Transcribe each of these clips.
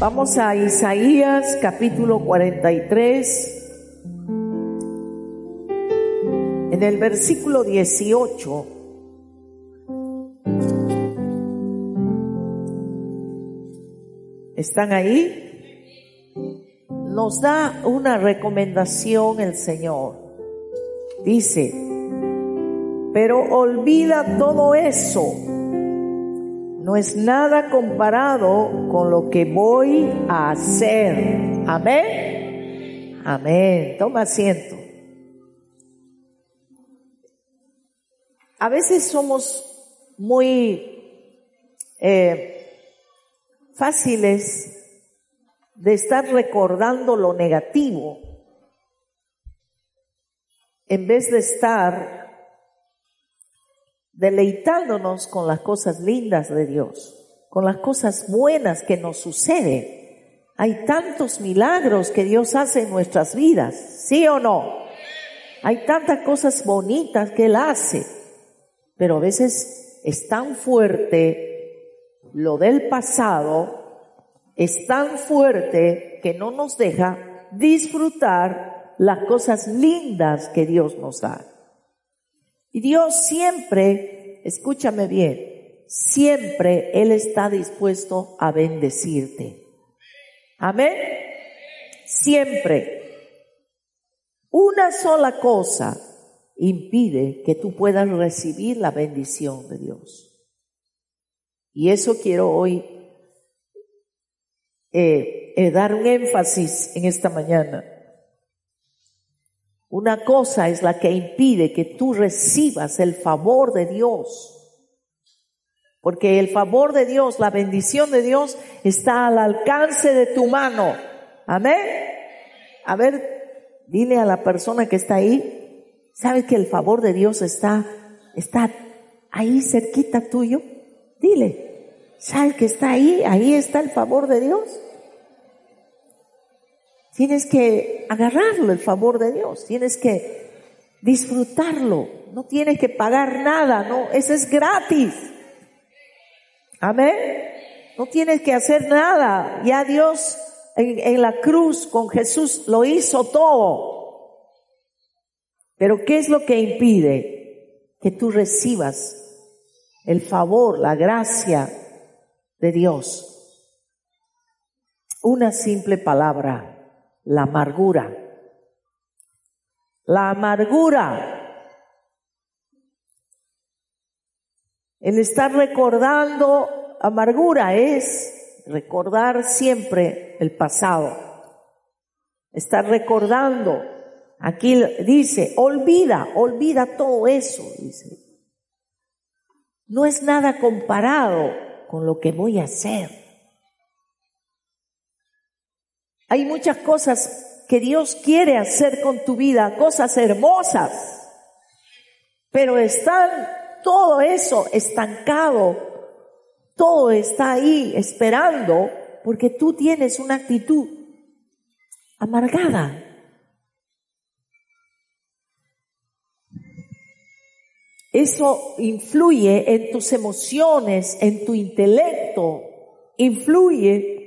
Vamos a Isaías capítulo 43. En el versículo 18. ¿Están ahí? Nos da una recomendación el Señor. Dice, pero olvida todo eso no es nada comparado con lo que voy a hacer. Amén. Amén. Toma asiento. A veces somos muy eh, fáciles de estar recordando lo negativo en vez de estar deleitándonos con las cosas lindas de Dios, con las cosas buenas que nos suceden. Hay tantos milagros que Dios hace en nuestras vidas, ¿sí o no? Hay tantas cosas bonitas que Él hace, pero a veces es tan fuerte lo del pasado, es tan fuerte que no nos deja disfrutar las cosas lindas que Dios nos da. Y Dios siempre, escúchame bien, siempre Él está dispuesto a bendecirte. Amén. Siempre. Una sola cosa impide que tú puedas recibir la bendición de Dios. Y eso quiero hoy eh, eh, dar un énfasis en esta mañana. Una cosa es la que impide que tú recibas el favor de Dios. Porque el favor de Dios, la bendición de Dios está al alcance de tu mano. Amén. A ver, dile a la persona que está ahí, ¿sabes que el favor de Dios está, está ahí cerquita tuyo? Dile, ¿sabes que está ahí? Ahí está el favor de Dios. Tienes que agarrarlo, el favor de Dios. Tienes que disfrutarlo. No tienes que pagar nada, no, eso es gratis. Amén. No tienes que hacer nada. Ya Dios en, en la cruz con Jesús lo hizo todo. Pero ¿qué es lo que impide que tú recibas el favor, la gracia de Dios? Una simple palabra la amargura. La amargura. El estar recordando amargura es recordar siempre el pasado. Estar recordando. Aquí dice, olvida, olvida todo eso, dice. No es nada comparado con lo que voy a hacer. Hay muchas cosas que Dios quiere hacer con tu vida, cosas hermosas, pero están todo eso estancado, todo está ahí esperando porque tú tienes una actitud amargada. Eso influye en tus emociones, en tu intelecto, influye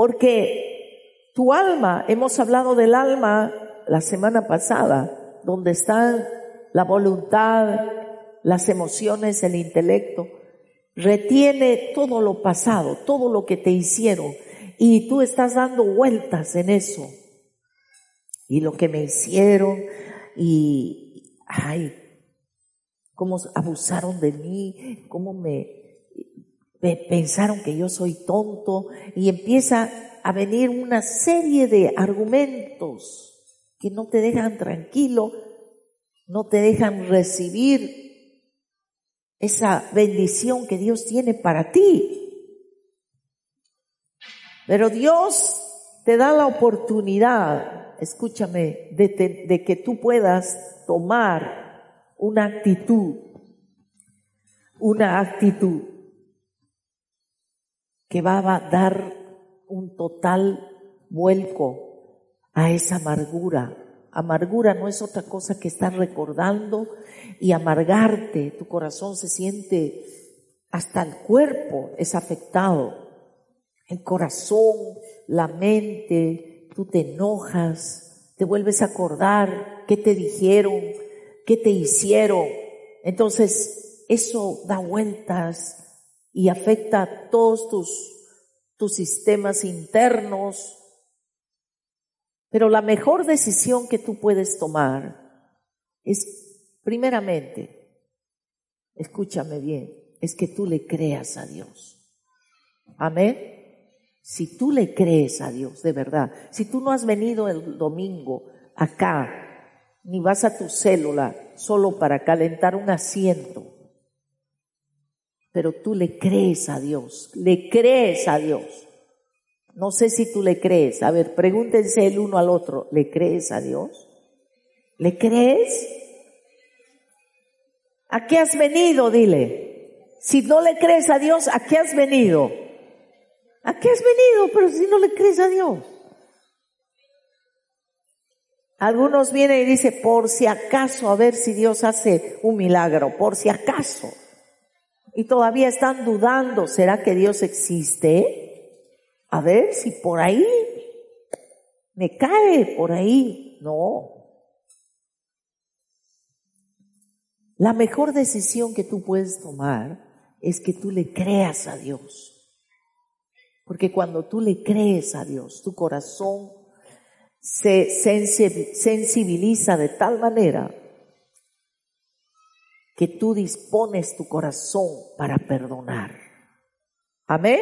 porque tu alma, hemos hablado del alma la semana pasada, donde están la voluntad, las emociones, el intelecto, retiene todo lo pasado, todo lo que te hicieron, y tú estás dando vueltas en eso. Y lo que me hicieron, y, ay, cómo abusaron de mí, cómo me, pensaron que yo soy tonto, y empieza a venir una serie de argumentos que no te dejan tranquilo, no te dejan recibir esa bendición que Dios tiene para ti. Pero Dios te da la oportunidad, escúchame, de, de que tú puedas tomar una actitud, una actitud que va a dar un total vuelco a esa amargura. Amargura no es otra cosa que estar recordando y amargarte. Tu corazón se siente, hasta el cuerpo es afectado. El corazón, la mente, tú te enojas, te vuelves a acordar qué te dijeron, qué te hicieron. Entonces, eso da vueltas y afecta todos tus, tus sistemas internos. Pero la mejor decisión que tú puedes tomar es, primeramente, escúchame bien, es que tú le creas a Dios. Amén. Si tú le crees a Dios, de verdad, si tú no has venido el domingo acá, ni vas a tu célula solo para calentar un asiento, pero tú le crees a Dios, le crees a Dios. No sé si tú le crees. A ver, pregúntense el uno al otro, ¿le crees a Dios? ¿Le crees? ¿A qué has venido? Dile. Si no le crees a Dios, ¿a qué has venido? ¿A qué has venido? Pero si no le crees a Dios. Algunos vienen y dicen, por si acaso, a ver si Dios hace un milagro, por si acaso y todavía están dudando, ¿será que Dios existe? A ver si por ahí me cae, por ahí. No. La mejor decisión que tú puedes tomar es que tú le creas a Dios. Porque cuando tú le crees a Dios, tu corazón se sensibiliza de tal manera que tú dispones tu corazón para perdonar. Amén.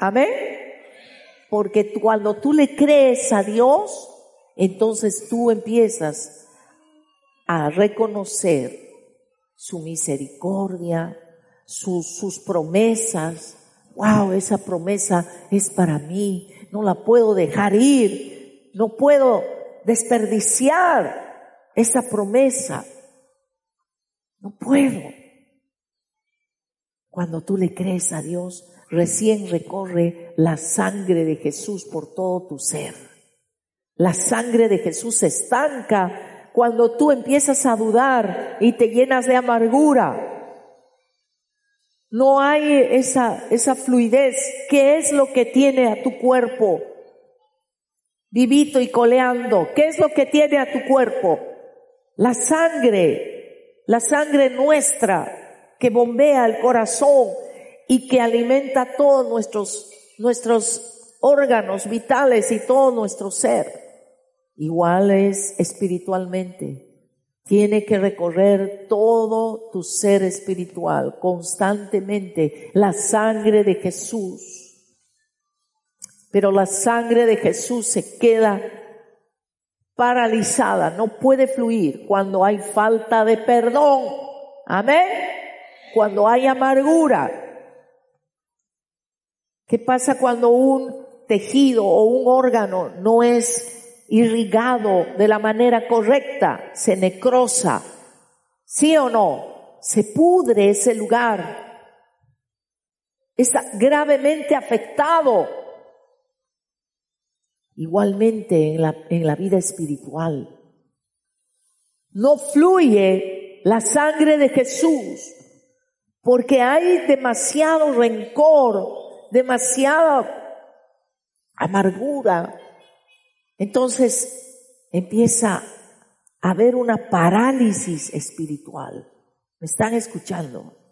Amén. Porque cuando tú le crees a Dios, entonces tú empiezas a reconocer su misericordia, sus, promesas. Wow, esa promesa es para mí. No la puedo dejar ir. No puedo desperdiciar esa promesa. No puedo. Cuando tú le crees a Dios, recién recorre la sangre de Jesús por todo tu ser. La sangre de Jesús se estanca cuando tú empiezas a dudar y te llenas de amargura. No hay esa, esa fluidez. ¿Qué es lo que tiene a tu cuerpo? Vivito y coleando. ¿Qué es lo que tiene a tu cuerpo? La sangre la sangre nuestra que bombea el corazón y que alimenta todos nuestros, nuestros órganos vitales y todo nuestro ser. Igual es espiritualmente. Tiene que recorrer todo tu ser espiritual constantemente la sangre de Jesús. Pero la sangre de Jesús se queda paralizada, no puede fluir cuando hay falta de perdón. Amén. Cuando hay amargura. ¿Qué pasa cuando un tejido o un órgano no es irrigado de la manera correcta? Se necrosa. ¿Sí o no? Se pudre ese lugar. Está gravemente afectado igualmente en la, en la vida espiritual. No fluye la sangre de Jesús porque hay demasiado rencor, demasiada amargura. Entonces empieza a haber una parálisis espiritual. ¿Me están escuchando?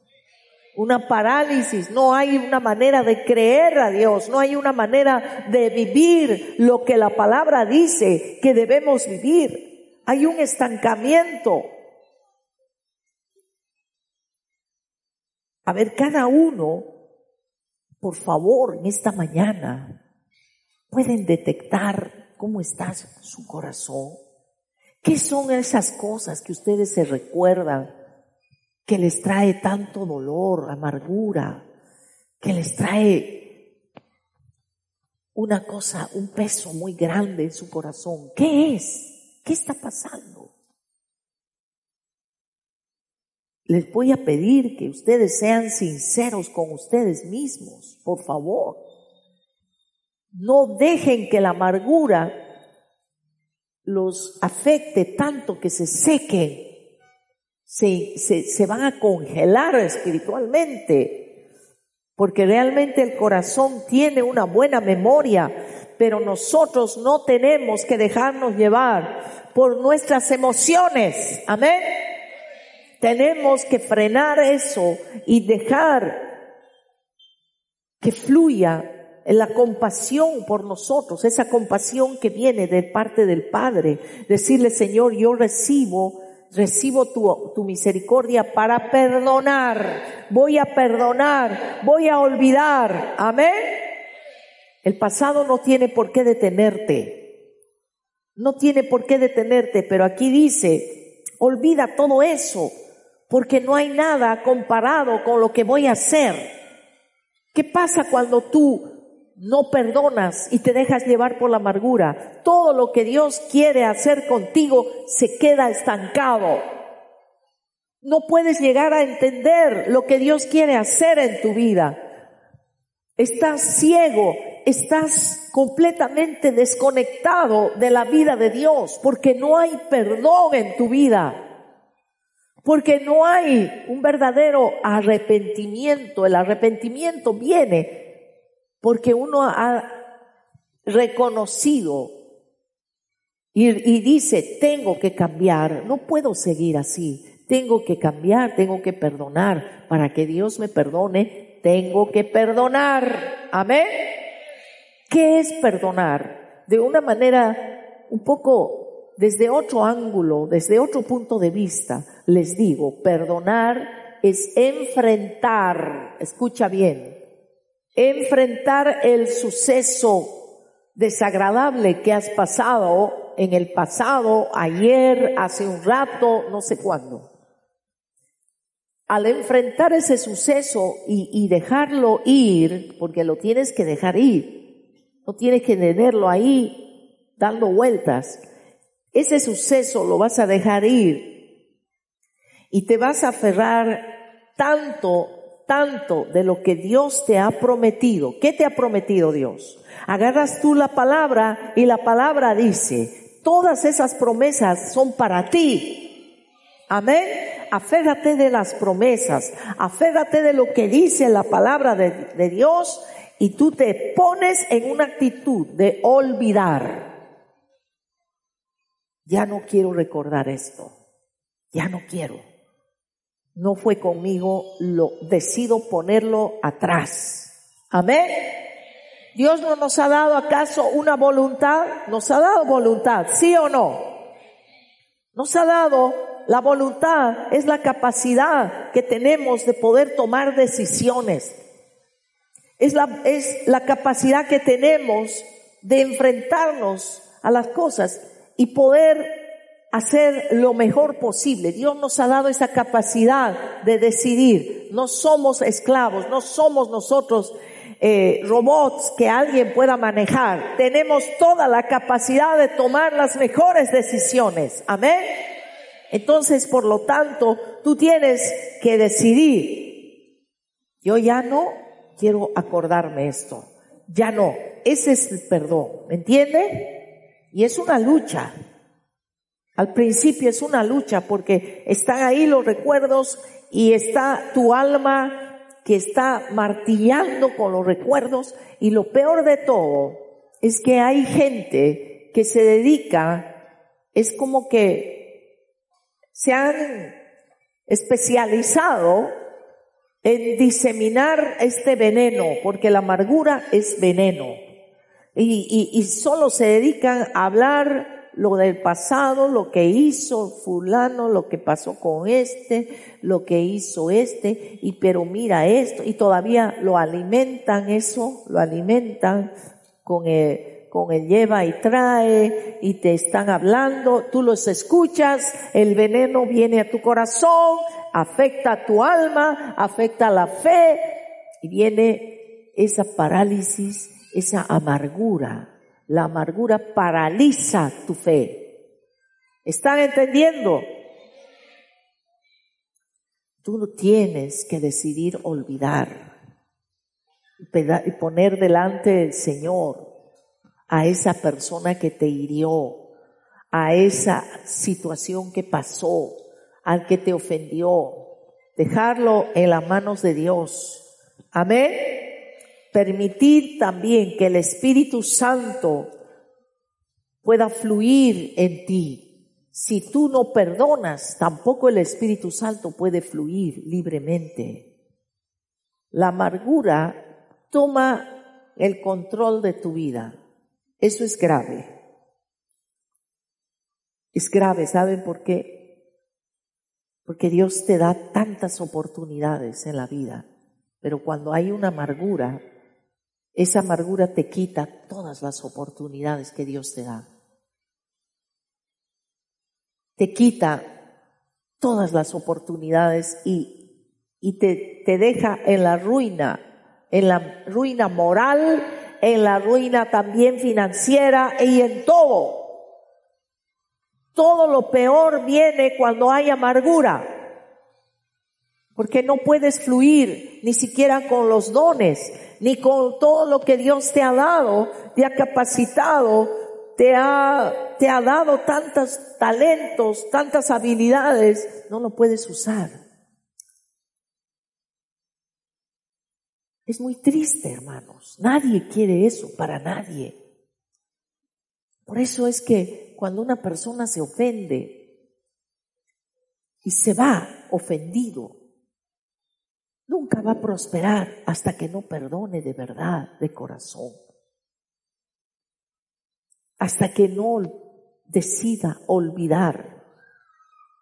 Una parálisis, no hay una manera de creer a Dios, no hay una manera de vivir lo que la palabra dice que debemos vivir. Hay un estancamiento. A ver, cada uno, por favor, en esta mañana, pueden detectar cómo está su corazón. ¿Qué son esas cosas que ustedes se recuerdan que les trae tanto dolor, amargura, que les trae una cosa, un peso muy grande en su corazón? ¿Qué es? ¿Qué está pasando? Les voy a pedir que ustedes sean sinceros con ustedes mismos, por favor. No dejen que la amargura los afecte tanto que se sequen, se, se, se van a congelar espiritualmente, porque realmente el corazón tiene una buena memoria, pero nosotros no tenemos que dejarnos llevar por nuestras emociones. Amén. Tenemos que frenar eso y dejar que fluya la compasión por nosotros, esa compasión que viene de parte del Padre. Decirle, Señor, yo recibo, recibo tu, tu misericordia para perdonar. Voy a perdonar, voy a olvidar. Amén. El pasado no tiene por qué detenerte. No tiene por qué detenerte, pero aquí dice, olvida todo eso, porque no hay nada comparado con lo que voy a hacer. ¿Qué pasa cuando tú no perdonas y te dejas llevar por la amargura, todo lo que Dios quiere hacer contigo se queda estancado. No puedes llegar a entender lo que Dios quiere hacer en tu vida. Estás ciego, estás completamente desconectado de la vida de Dios porque no hay perdón en tu vida. Porque no hay un verdadero arrepentimiento. El arrepentimiento viene porque uno ha reconocido y, dice, tengo que cambiar, no puedo seguir así, tengo que cambiar, tengo que perdonar, para que Dios me perdone, tengo que perdonar. Amén. ¿Qué es perdonar? De una manera un poco desde otro ángulo, desde otro punto de vista, les digo, perdonar es enfrentar, escucha bien, enfrentar el suceso desagradable que has pasado en el pasado, ayer, hace un rato, no sé cuándo. Al enfrentar ese suceso y, dejarlo ir, porque lo tienes que dejar ir, no tienes que tenerlo ahí dando vueltas, ese suceso lo vas a dejar ir y te vas a aferrar tanto tanto de lo que Dios te ha prometido. ¿Qué te ha prometido Dios? Agarras tú la palabra y la palabra dice, todas esas promesas son para ti. Amén. Aférrate de las promesas, aférrate de lo que dice la palabra de, de Dios y tú te pones en una actitud de olvidar. Ya no quiero recordar esto. Ya no quiero no fue conmigo, lo decido ponerlo atrás. Amén. Dios no nos ha dado acaso una voluntad, nos ha dado voluntad, sí o no. Nos ha dado la voluntad, es la capacidad que tenemos de poder tomar decisiones. Es la, es la capacidad que tenemos de enfrentarnos a las cosas y poder hacer lo mejor posible. Dios nos ha dado esa capacidad de decidir. No somos esclavos, no somos nosotros eh, robots que alguien pueda manejar. Tenemos toda la capacidad de tomar las mejores decisiones. Amén. Entonces, por lo tanto, tú tienes que decidir. Yo ya no quiero acordarme esto. Ya no. Ese es el perdón. ¿Me entiende? Y es una lucha. Al principio es una lucha porque están ahí los recuerdos y está tu alma que está martillando con los recuerdos y lo peor de todo es que hay gente que se dedica, es como que se han especializado en diseminar este veneno, porque la amargura es veneno. Y, y, solo se dedican a hablar lo del pasado, lo que hizo fulano, lo que pasó con este, lo que hizo este, y pero mira esto, y todavía lo alimentan eso, lo alimentan con, eh, con el lleva y trae y te están hablando, tú los escuchas, el veneno viene a tu corazón, afecta a tu alma, afecta a la fe y viene esa parálisis, esa amargura. La amargura paraliza tu fe. ¿Están entendiendo? Tú tienes que decidir olvidar y poner delante del Señor a esa persona que te hirió, a esa situación que pasó, al que te ofendió. Dejarlo en las manos de Dios. Amén. Permitir también que el Espíritu Santo pueda fluir en ti. Si tú no perdonas, tampoco el Espíritu Santo puede fluir libremente. La amargura toma el control de tu vida. Eso es grave. Es grave, ¿saben por qué? Porque Dios te da tantas oportunidades en la vida, pero cuando hay una amargura, esa amargura te quita todas las oportunidades que Dios te da te quita todas las oportunidades y, te, te deja en la ruina, en la ruina moral, en la ruina también financiera y en todo. Todo lo peor viene cuando hay amargura, porque no puedes fluir ni siquiera con los dones, ni con todo lo que Dios te ha dado, te ha capacitado te ha, te ha dado tantos talentos, tantas habilidades, no lo puedes usar. Es muy triste, hermanos. Nadie quiere eso, para nadie. Por eso es que cuando una persona se ofende y se va ofendido, nunca va a prosperar hasta que no perdone de verdad, de corazón hasta que no decida olvidar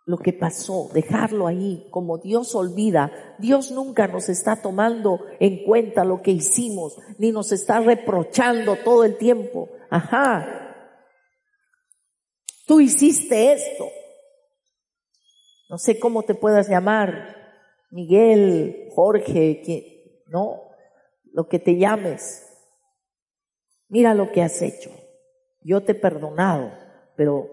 lo que pasó, dejarlo ahí, como Dios olvida. Dios nunca nos está tomando en cuenta lo que hicimos, ni nos está reprochando todo el tiempo. Ajá, tú hiciste esto. No sé cómo te puedas llamar, Miguel, Jorge, no, lo que te llames. Mira lo que has hecho yo te he perdonado, pero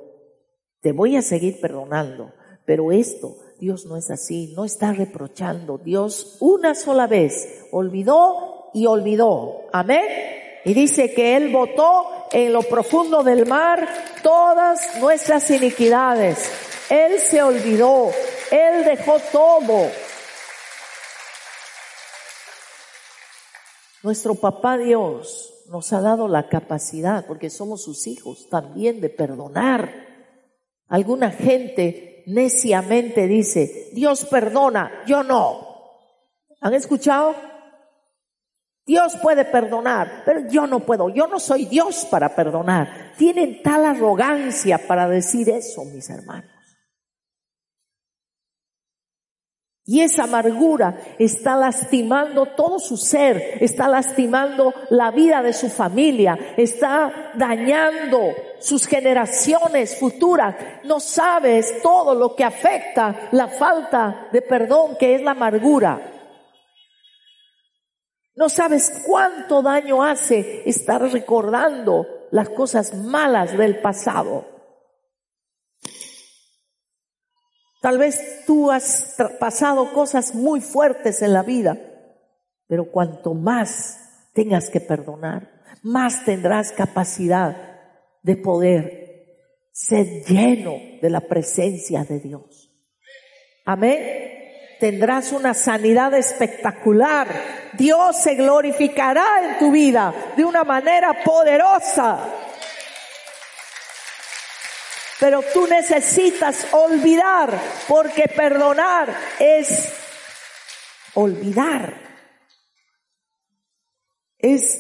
te voy a seguir perdonando. Pero esto, Dios no es así, no está reprochando. Dios una sola vez olvidó y olvidó. Amén. Y dice que Él votó en lo profundo del mar todas nuestras iniquidades. Él se olvidó. Él dejó todo. Nuestro papá Dios nos ha dado la capacidad, porque somos sus hijos, también de perdonar. Alguna gente neciamente dice, Dios perdona, yo no. ¿Han escuchado? Dios puede perdonar, pero yo no puedo, yo no soy Dios para perdonar. Tienen tal arrogancia para decir eso, mis hermanos. Y esa amargura está lastimando todo su ser, está lastimando la vida de su familia, está dañando sus generaciones futuras. No sabes todo lo que afecta la falta de perdón que es la amargura. No sabes cuánto daño hace estar recordando las cosas malas del pasado. Tal vez tú has pasado cosas muy fuertes en la vida, pero cuanto más tengas que perdonar, más tendrás capacidad de poder ser lleno de la presencia de Dios. Amén. Tendrás una sanidad espectacular. Dios se glorificará en tu vida de una manera poderosa. Pero tú necesitas olvidar, porque perdonar es olvidar. Es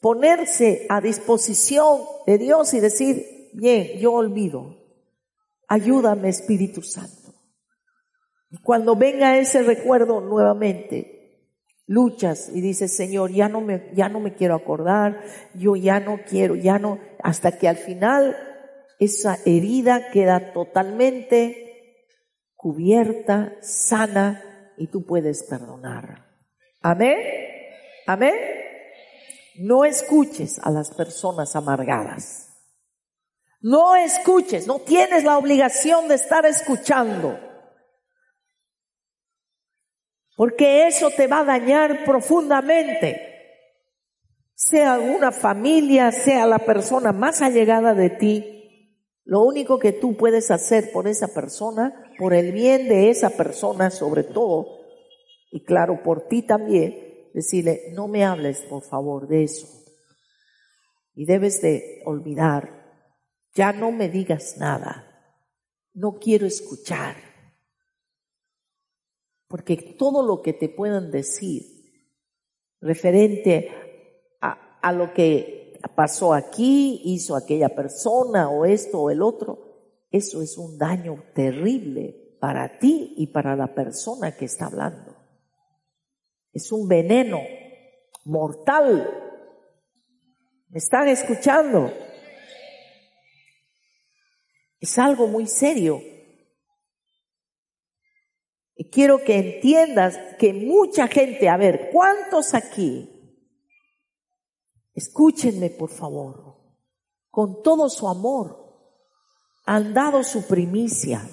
ponerse a disposición de Dios y decir, bien, yo olvido. Ayúdame Espíritu Santo. Y cuando venga ese recuerdo nuevamente, luchas y dices, Señor, ya no me, ya no me quiero acordar, yo ya no quiero, ya no, hasta que al final esa herida queda totalmente cubierta, sana y tú puedes perdonar. Amén. Amén. No escuches a las personas amargadas. No escuches, no tienes la obligación de estar escuchando. Porque eso te va a dañar profundamente. Sea una familia, sea la persona más allegada de ti, lo único que tú puedes hacer por esa persona, por el bien de esa persona sobre todo, y claro, por ti también, decirle, no me hables por favor de eso. Y debes de olvidar, ya no me digas nada, no quiero escuchar. Porque todo lo que te puedan decir referente a, a lo que pasó aquí, hizo aquella persona o esto o el otro, eso es un daño terrible para ti y para la persona que está hablando. Es un veneno mortal. ¿Me están escuchando? Es algo muy serio. Y quiero que entiendas que mucha gente, a ver, ¿cuántos aquí Escúchenme, por favor. Con todo su amor, han dado su primicia,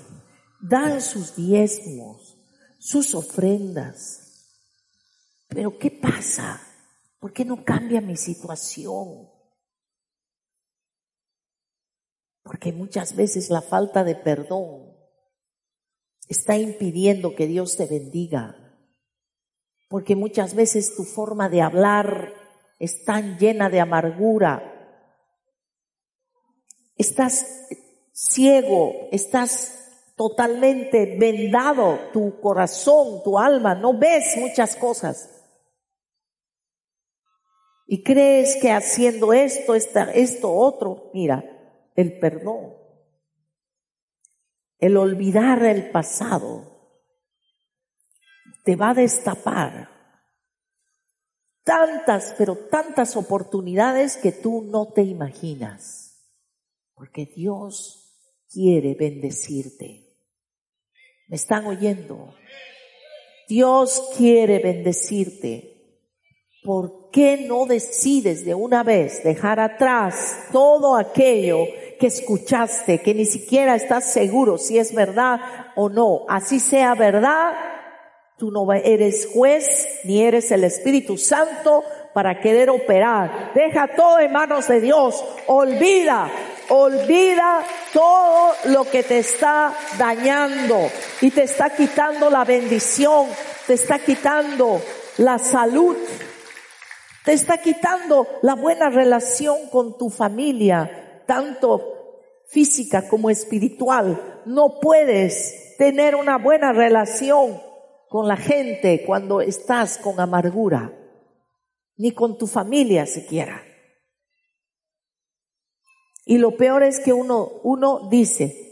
dan sus diezmos, sus ofrendas. Pero ¿qué pasa? ¿Por qué no cambia mi situación? Porque muchas veces la falta de perdón está impidiendo que Dios te bendiga. Porque muchas veces tu forma de hablar están llena de amargura. Estás ciego, estás totalmente vendado, tu corazón, tu alma, no ves muchas cosas. Y crees que haciendo esto, esto, otro, mira, el perdón, el olvidar el pasado, te va a destapar tantas, pero tantas oportunidades que tú no te imaginas. Porque Dios quiere bendecirte. ¿Me están oyendo? Dios quiere bendecirte. ¿Por qué no decides de una vez dejar atrás todo aquello que escuchaste, que ni siquiera estás seguro si es verdad o no? Así sea verdad, Tú no eres juez ni eres el Espíritu Santo para querer operar. Deja todo en manos de Dios. Olvida, olvida todo lo que te está dañando y te está quitando la bendición, te está quitando la salud, te está quitando la buena relación con tu familia, tanto física como espiritual. No puedes tener una buena relación con la gente cuando estás con amargura, ni con tu familia siquiera. Y lo peor es que uno, uno dice,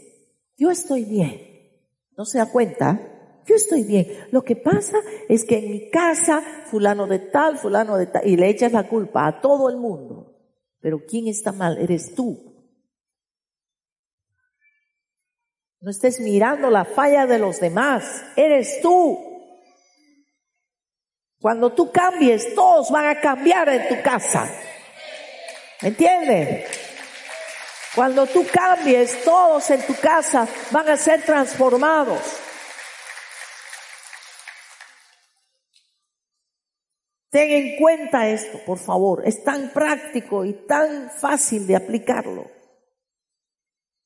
yo estoy bien. ¿No se da cuenta? Yo estoy bien. Lo que pasa es que en mi casa, fulano de tal, fulano de tal, y le echas la culpa a todo el mundo. Pero ¿quién está mal? Eres tú. No estés mirando la falla de los demás. Eres tú. Cuando tú cambies, todos van a cambiar en tu casa. ¿Me entiendes? Cuando tú cambies, todos en tu casa van a ser transformados. Ten en cuenta esto, por favor. Es tan práctico y tan fácil de aplicarlo.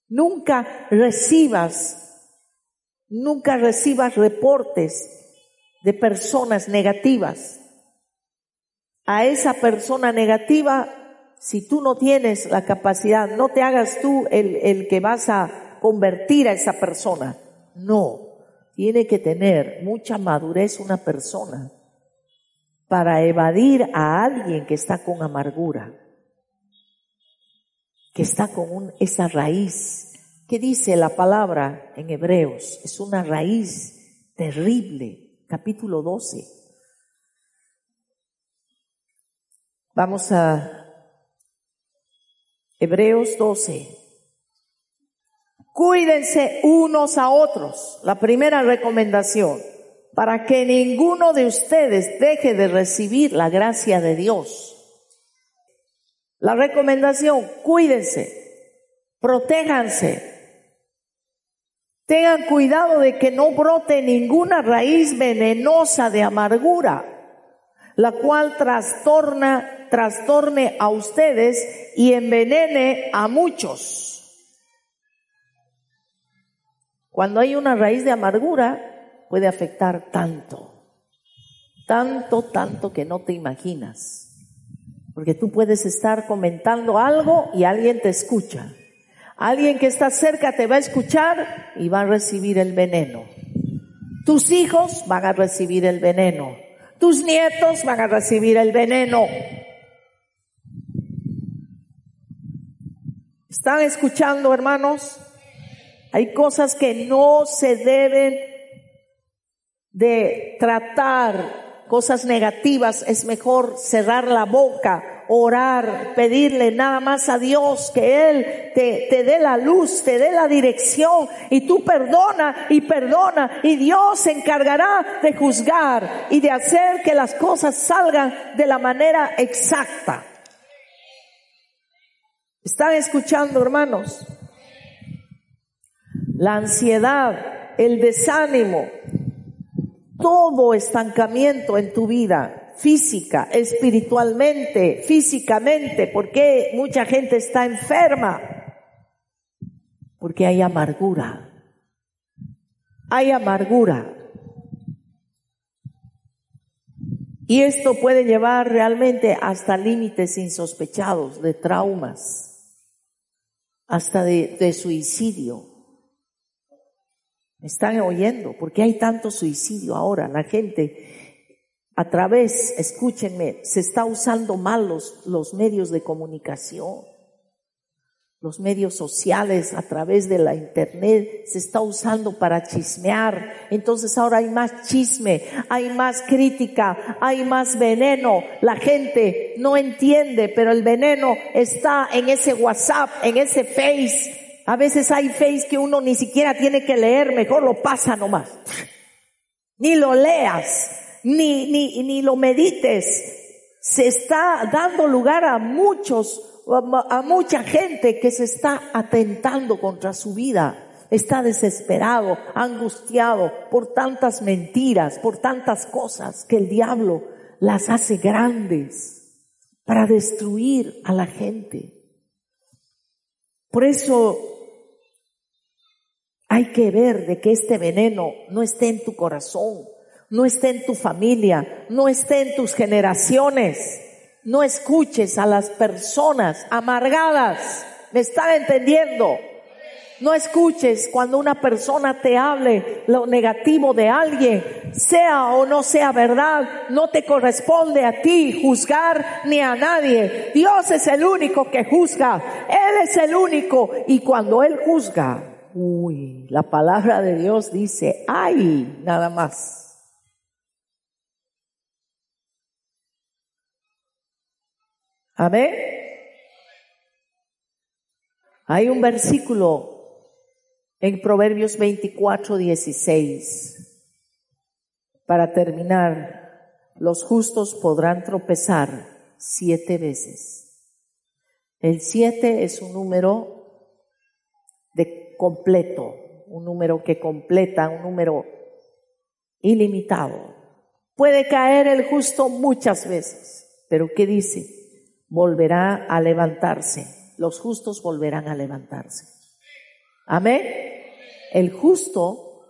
Nunca recibas, nunca recibas reportes de personas negativas. A esa persona negativa, si tú no tienes la capacidad, no te hagas tú el, el que vas a convertir a esa persona. No, tiene que tener mucha madurez una persona para evadir a alguien que está con amargura, que está con esa raíz. ¿Qué dice la palabra en Hebreos? Es una raíz terrible capítulo 12. Vamos a Hebreos 12. Cuídense unos a otros. La primera recomendación, para que ninguno de ustedes deje de recibir la gracia de Dios. La recomendación, cuídense, protéjanse, Tengan cuidado de que no brote ninguna raíz venenosa de amargura, la cual trastorna, trastorne a ustedes y envenene a muchos. Cuando hay una raíz de amargura, puede afectar tanto, tanto, tanto que no te imaginas. Porque tú puedes estar comentando algo y alguien te escucha. Alguien que está cerca te va a escuchar y va a recibir el veneno. Tus hijos van a recibir el veneno. Tus nietos van a recibir el veneno. ¿Están escuchando, hermanos? Hay cosas que no se deben de tratar, cosas negativas. Es mejor cerrar la boca orar, pedirle nada más a Dios que Él te, te dé la luz, te dé la dirección y tú perdona y perdona y Dios se encargará de juzgar y de hacer que las cosas salgan de la manera exacta. ¿Están escuchando, hermanos? La ansiedad, el desánimo, todo estancamiento en tu vida física, espiritualmente, físicamente. ¿Por qué mucha gente está enferma? Porque hay amargura. Hay amargura. Y esto puede llevar realmente hasta límites insospechados de traumas, hasta de, de suicidio. ¿Me están oyendo? Porque hay tanto suicidio ahora. La gente a través, escúchenme, se está usando mal los, los medios de comunicación, los medios sociales a través de la internet, se está usando para chismear. Entonces ahora hay más chisme, hay más crítica, hay más veneno. La gente no entiende, pero el veneno está en ese WhatsApp, en ese Face. A veces hay Face que uno ni siquiera tiene que leer, mejor lo pasa nomás. Ni lo leas ni, ni, ni lo medites. Se está dando lugar a muchos, a mucha gente que se está atentando contra su vida. Está desesperado, angustiado por tantas mentiras, por tantas cosas que el diablo las hace grandes para destruir a la gente. Por eso hay que ver de que este veneno no esté en tu corazón, no esté en tu familia, no esté en tus generaciones. No escuches a las personas amargadas. ¿Me están entendiendo? No escuches cuando una persona te hable lo negativo de alguien, sea o no sea verdad, no te corresponde a ti juzgar ni a nadie. Dios es el único que juzga, Él es el único y cuando Él juzga, uy, la palabra de Dios dice, ay, nada más. Amén. Hay un versículo en Proverbios 24, 16. Para terminar, los justos podrán tropezar siete veces. El siete es un número completo, un número que completa, un número ilimitado. Puede caer el justo muchas veces, pero ¿qué dice? volverá a levantarse. Los justos volverán a levantarse. Amén. El justo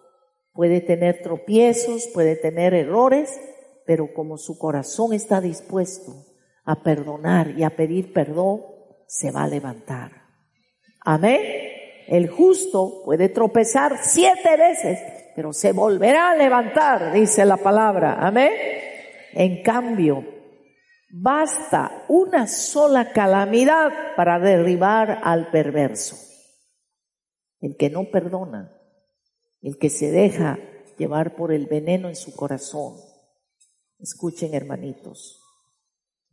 puede tener tropiezos, puede tener errores, pero como su corazón está dispuesto a perdonar y a pedir perdón, se va a levantar. Amén. El justo puede tropezar siete veces, pero se volverá a levantar, dice la palabra. Amén. En cambio, Basta una sola calamidad para derribar al perverso. El que no perdona, el que se deja llevar por el veneno en su corazón. Escuchen, hermanitos.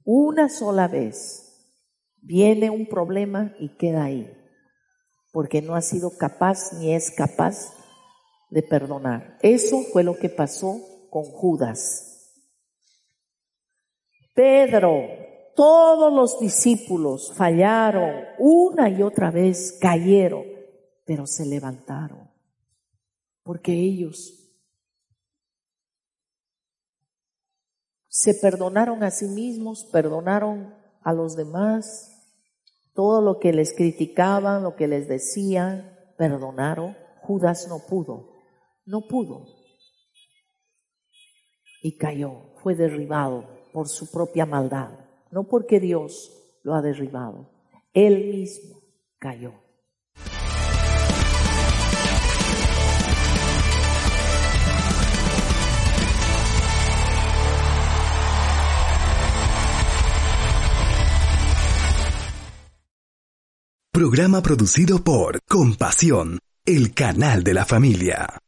Una sola vez viene un problema y queda ahí, porque no ha sido capaz ni es capaz de perdonar. Eso fue lo que pasó con Judas. Pedro, todos los discípulos fallaron, una y otra vez cayeron, pero se levantaron, porque ellos se perdonaron a sí mismos, perdonaron a los demás, todo lo que les criticaban, lo que les decían, perdonaron. Judas no pudo, no pudo. Y cayó, fue derribado por su propia maldad, no porque Dios lo ha derribado, él mismo cayó. Programa producido por Compasión, el canal de la familia.